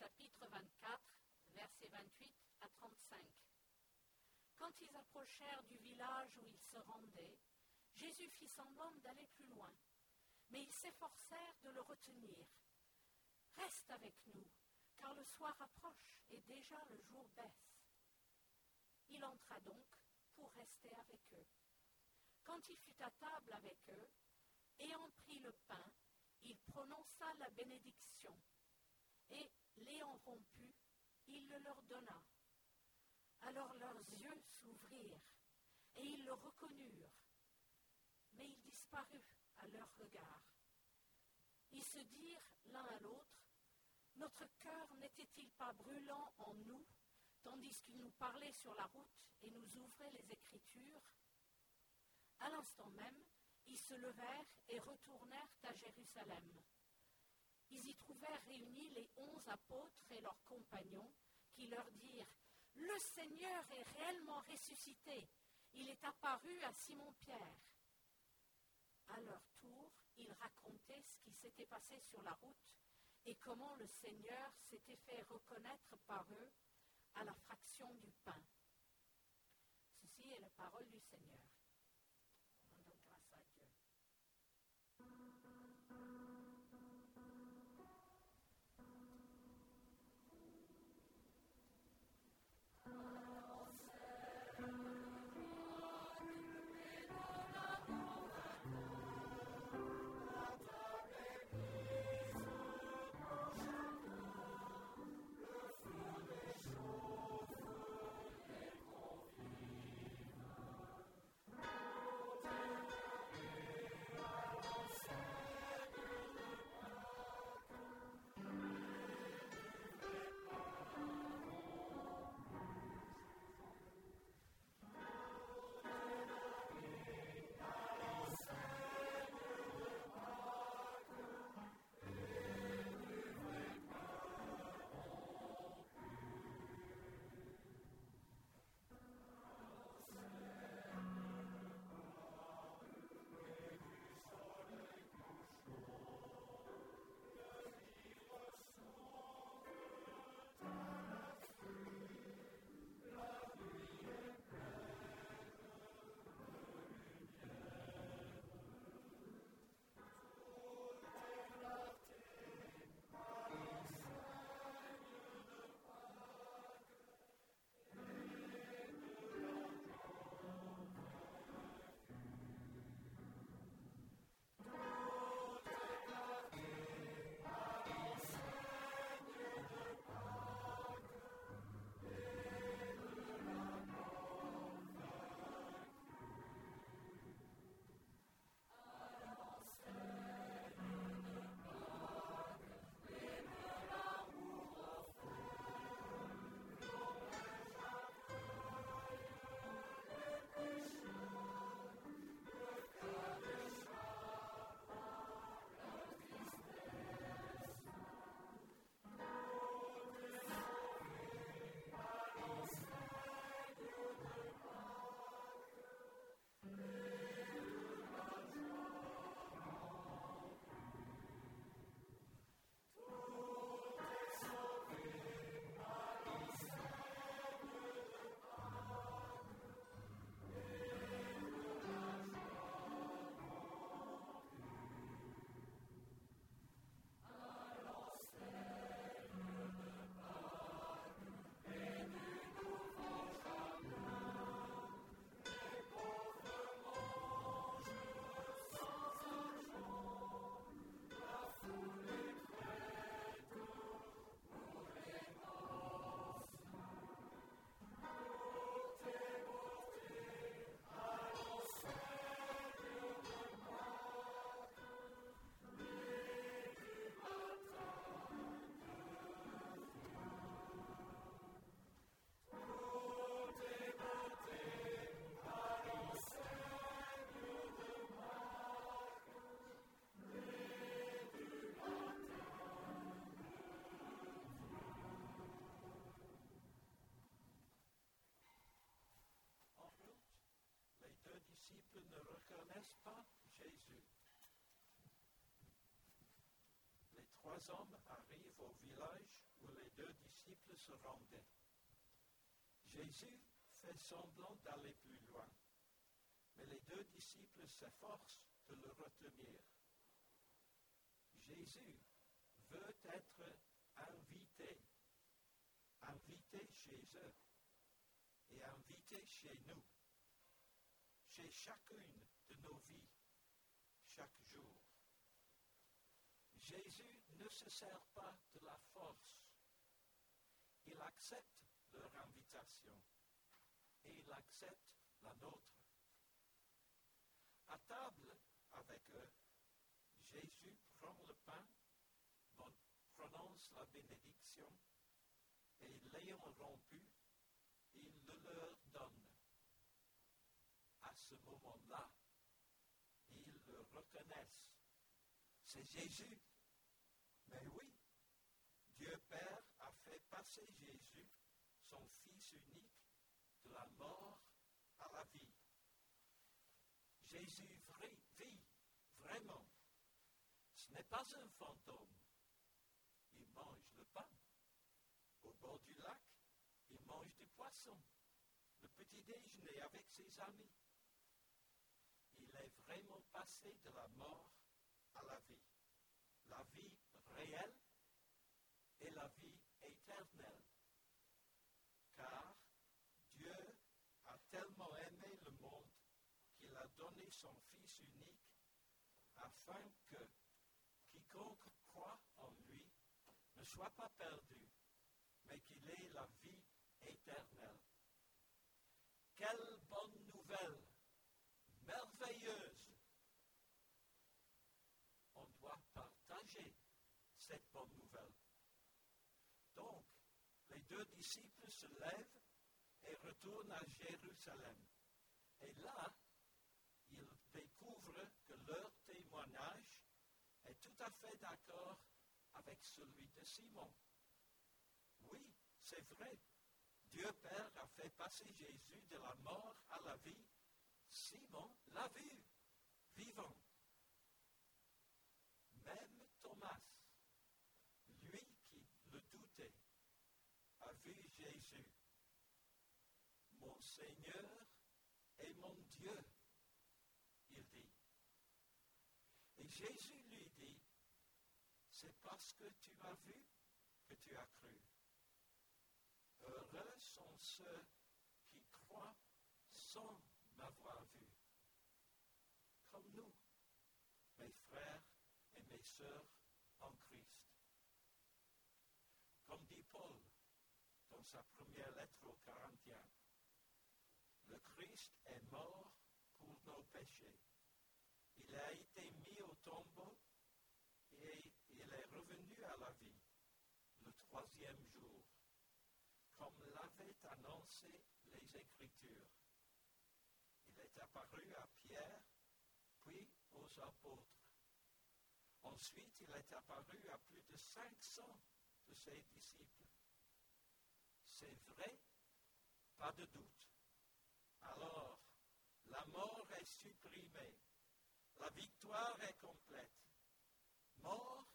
chapitre 24, versets 28 à 35. Quand ils approchèrent du village où ils se rendaient, Jésus fit semblant d'aller plus loin, mais ils s'efforcèrent de le retenir. Reste avec nous, car le soir approche et déjà le jour baisse. Il entra donc pour rester avec eux. Quand il fut à table avec eux, ayant pris le pain, il prononça la bénédiction, et, l'ayant rompu, il le leur donna. Alors leurs yeux s'ouvrirent, et ils le reconnurent, mais il disparut à leur regard. Ils se dirent l'un à l'autre, Notre cœur n'était-il pas brûlant en nous, tandis qu'il nous parlait sur la route et nous ouvrait les Écritures? À l'instant même, ils se levèrent et retournèrent à Jérusalem. Ils y trouvèrent réunis les onze apôtres et leurs compagnons, qui leur dirent Le Seigneur est réellement ressuscité. Il est apparu à Simon-Pierre. À leur tour, ils racontaient ce qui s'était passé sur la route et comment le Seigneur s'était fait reconnaître par eux à la fraction du pain. Ceci est la parole du Seigneur. Trois hommes arrivent au village où les deux disciples se rendaient. Jésus fait semblant d'aller plus loin, mais les deux disciples s'efforcent de le retenir. Jésus veut être invité, invité chez eux et invité chez nous, chez chacune de nos vies, chaque jour. Jésus ne se sert pas de la force. Il accepte leur invitation et il accepte la nôtre. À table avec eux, Jésus prend le pain, prononce la bénédiction et l'ayant rompu, il le leur donne. À ce moment-là, ils le reconnaissent. C'est Jésus. Mais oui, Dieu Père a fait passer Jésus, son Fils unique, de la mort à la vie. Jésus vit vraiment. Ce n'est pas un fantôme. Il mange le pain. Au bord du lac, il mange du poisson. Le petit déjeuner avec ses amis. Il est vraiment passé de la mort à la vie. La vie réelle et la vie éternelle. Car Dieu a tellement aimé le monde qu'il a donné son Fils unique afin que quiconque croit en lui ne soit pas perdu, mais qu'il ait la vie éternelle. Quelle bonne nouvelle, bonne nouvelle. Donc, les deux disciples se lèvent et retournent à Jérusalem. Et là, ils découvrent que leur témoignage est tout à fait d'accord avec celui de Simon. Oui, c'est vrai. Dieu Père a fait passer Jésus de la mort à la vie. Simon l'a vu, vivant. Même Thomas, lui qui le doutait, Jésus, mon Seigneur et mon Dieu, il dit. Et Jésus lui dit, c'est parce que tu as vu que tu as cru. Heureux sont ceux qui croient sans m'avoir vu. Comme nous, mes frères et mes sœurs en Christ. Comme dit Paul dans sa première lettre aux Corinthiens, le Christ est mort pour nos péchés. Il a été mis au tombeau et il est revenu à la vie le troisième jour, comme l'avaient annoncé les Écritures. Il est apparu à Pierre, puis aux apôtres. Ensuite, il est apparu à plus de 500 de ses disciples. C'est vrai, pas de doute. Alors, la mort est supprimée, la victoire est complète. Mort,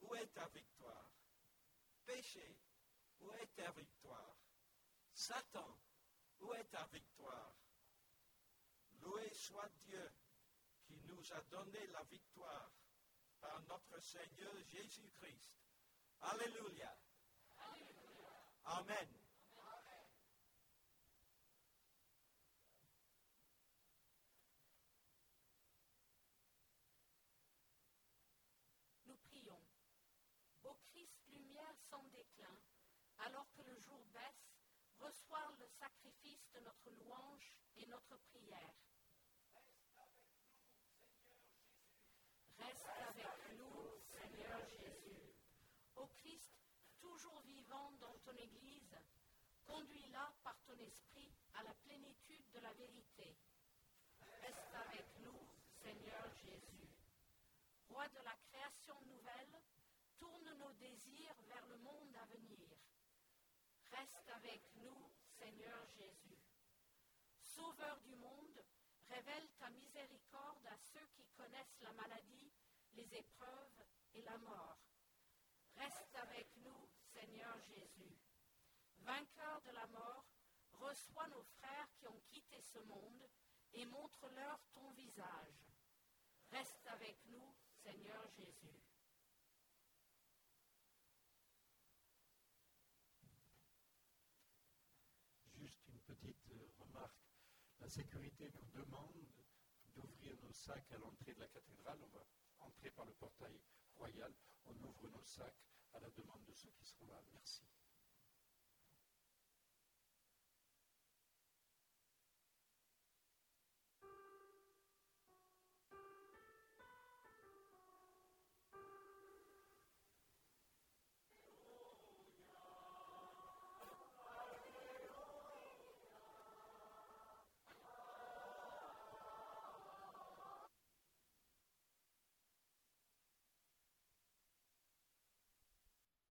où est ta victoire? Péché, où est ta victoire? Satan, où est ta victoire? Loué soit Dieu qui nous a donné la victoire par notre Seigneur Jésus-Christ. Alléluia. Amen. Nous prions. Ô Christ, lumière sans déclin, alors que le jour baisse, reçois le sacrifice de notre louange et notre prière. Reste avec nous, Seigneur Jésus. Ô Christ, toujours vivant dans ton Église, conduis-la par ton esprit à la plénitude de la vérité. Reste avec nous, Seigneur Jésus. Roi de la création nouvelle, tourne nos désirs vers le monde à venir. Reste avec nous, Seigneur Jésus. Sauveur du monde, révèle ta miséricorde à ceux qui connaissent la maladie, les épreuves et la mort. Reste avec nous, Seigneur. Jésus. Vainqueur de la mort, reçois nos frères qui ont quitté ce monde et montre-leur ton visage. Reste avec nous, Seigneur Jésus. Juste une petite euh, remarque. La sécurité nous demande d'ouvrir nos sacs à l'entrée de la cathédrale. On va entrer par le portail royal. On ouvre nos sacs à la demande de ceux qui seront là. Merci.